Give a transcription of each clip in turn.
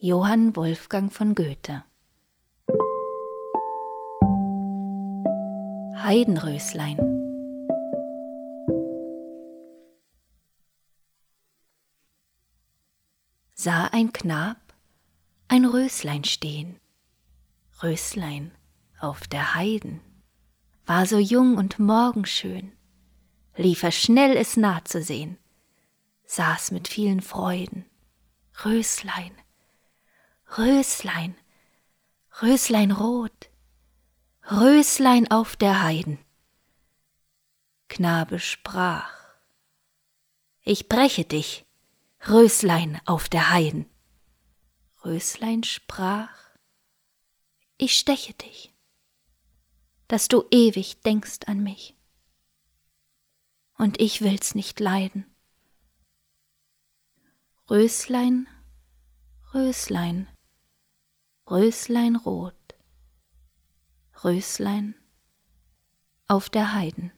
Johann Wolfgang von Goethe. Heidenröslein. Sah ein Knab ein Röslein stehen, Röslein auf der Heiden, war so jung und morgenschön, lief er schnell es nah zu sehen, saß mit vielen Freuden, Röslein, Röslein, Röslein rot, Röslein auf der Heiden. Knabe sprach, ich breche dich, Röslein auf der Heiden. Röslein sprach, ich steche dich, dass du ewig denkst an mich. Und ich will's nicht leiden. Röslein, Röslein, Röslein rot, Röslein auf der Heiden.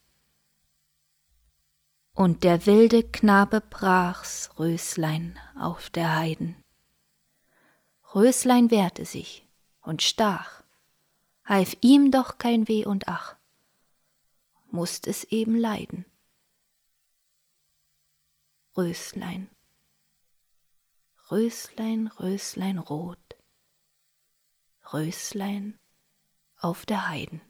Und der wilde Knabe brach's, Röslein auf der Heiden. Röslein wehrte sich und stach, half ihm doch kein Weh und Ach, musst es eben leiden. Röslein, Röslein, Röslein rot, Röslein auf der Heiden.